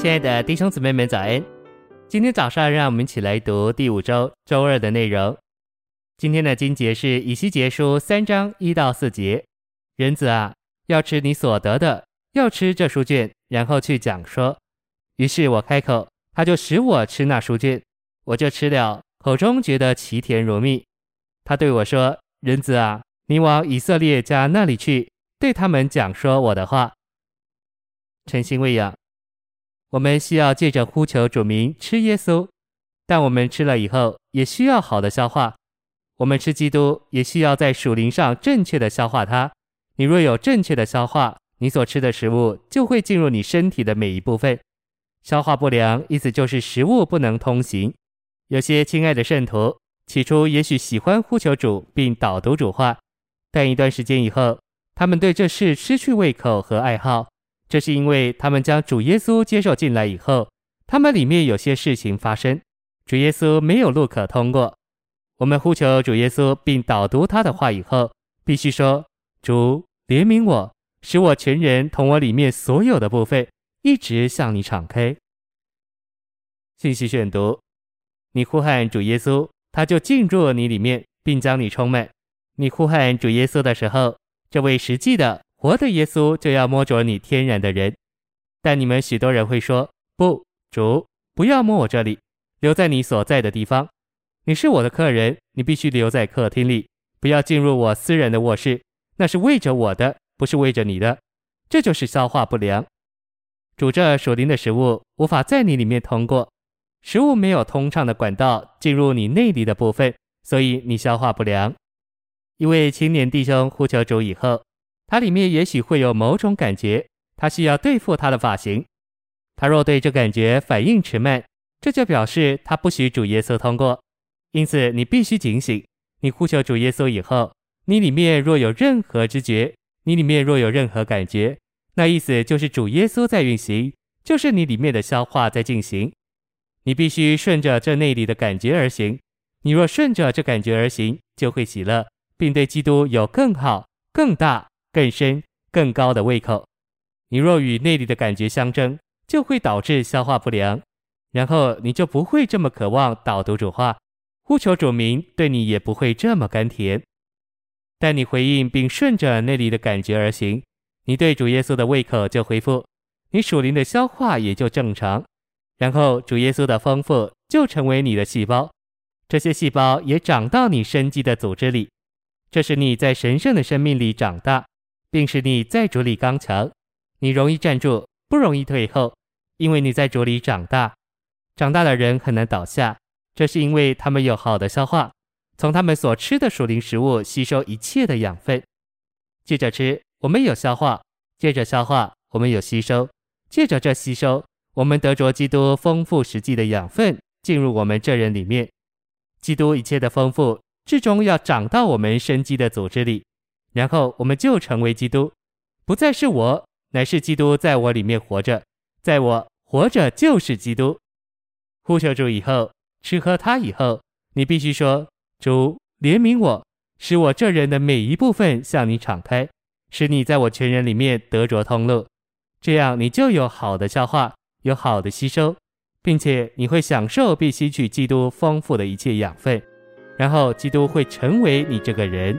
亲爱的弟兄姊妹们，早安！今天早上，让我们一起来读第五周周二的内容。今天的经节是以西结书三章一到四节。人子啊，要吃你所得的，要吃这书卷，然后去讲说。于是我开口，他就使我吃那书卷，我就吃了，口中觉得其甜如蜜。他对我说：“人子啊，你往以色列家那里去，对他们讲说我的话。”诚心喂养。我们需要借着呼求主名吃耶稣，但我们吃了以后也需要好的消化。我们吃基督也需要在属灵上正确的消化它。你若有正确的消化，你所吃的食物就会进入你身体的每一部分。消化不良，意思就是食物不能通行。有些亲爱的圣徒起初也许喜欢呼求主并导读主话，但一段时间以后，他们对这事失去胃口和爱好。这是因为他们将主耶稣接受进来以后，他们里面有些事情发生，主耶稣没有路可通过。我们呼求主耶稣并导读他的话以后，必须说：“主怜悯我，使我全人同我里面所有的部分一直向你敞开。”信息选读：你呼喊主耶稣，他就进入你里面，并将你充满。你呼喊主耶稣的时候，这位实际的。活的耶稣就要摸着你天然的人，但你们许多人会说：“不，主，不要摸我这里，留在你所在的地方。你是我的客人，你必须留在客厅里，不要进入我私人的卧室，那是为着我的，不是为着你的。这就是消化不良。煮着属灵的食物无法在你里面通过，食物没有通畅的管道进入你内里的部分，所以你消化不良。一位青年弟兄呼求主以后。他里面也许会有某种感觉，他需要对付他的发型。他若对这感觉反应迟慢，这就表示他不许主耶稣通过。因此，你必须警醒。你呼求主耶稣以后，你里面若有任何知觉，你里面若有任何感觉，那意思就是主耶稣在运行，就是你里面的消化在进行。你必须顺着这内里的感觉而行。你若顺着这感觉而行，就会喜乐，并对基督有更好、更大。更深、更高的胃口。你若与内里的感觉相争，就会导致消化不良，然后你就不会这么渴望导读主话，呼求主名，对你也不会这么甘甜。但你回应并顺着内里的感觉而行，你对主耶稣的胃口就恢复，你属灵的消化也就正常，然后主耶稣的丰富就成为你的细胞，这些细胞也长到你生机的组织里，这是你在神圣的生命里长大。并使你在主里刚强，你容易站住，不容易退后，因为你在主里长大。长大的人很难倒下，这是因为他们有好的消化，从他们所吃的属灵食物吸收一切的养分。借着吃，我们有消化；借着消化，我们有吸收；借着这吸收，我们得着基督丰富实际的养分进入我们这人里面。基督一切的丰富，至终要长到我们生机的组织里。然后我们就成为基督，不再是我，乃是基督在我里面活着，在我活着就是基督。呼求主以后，吃喝他以后，你必须说：主怜悯我，使我这人的每一部分向你敞开，使你在我全人里面得着通路，这样你就有好的消化，有好的吸收，并且你会享受并吸取基督丰富的一切养分，然后基督会成为你这个人。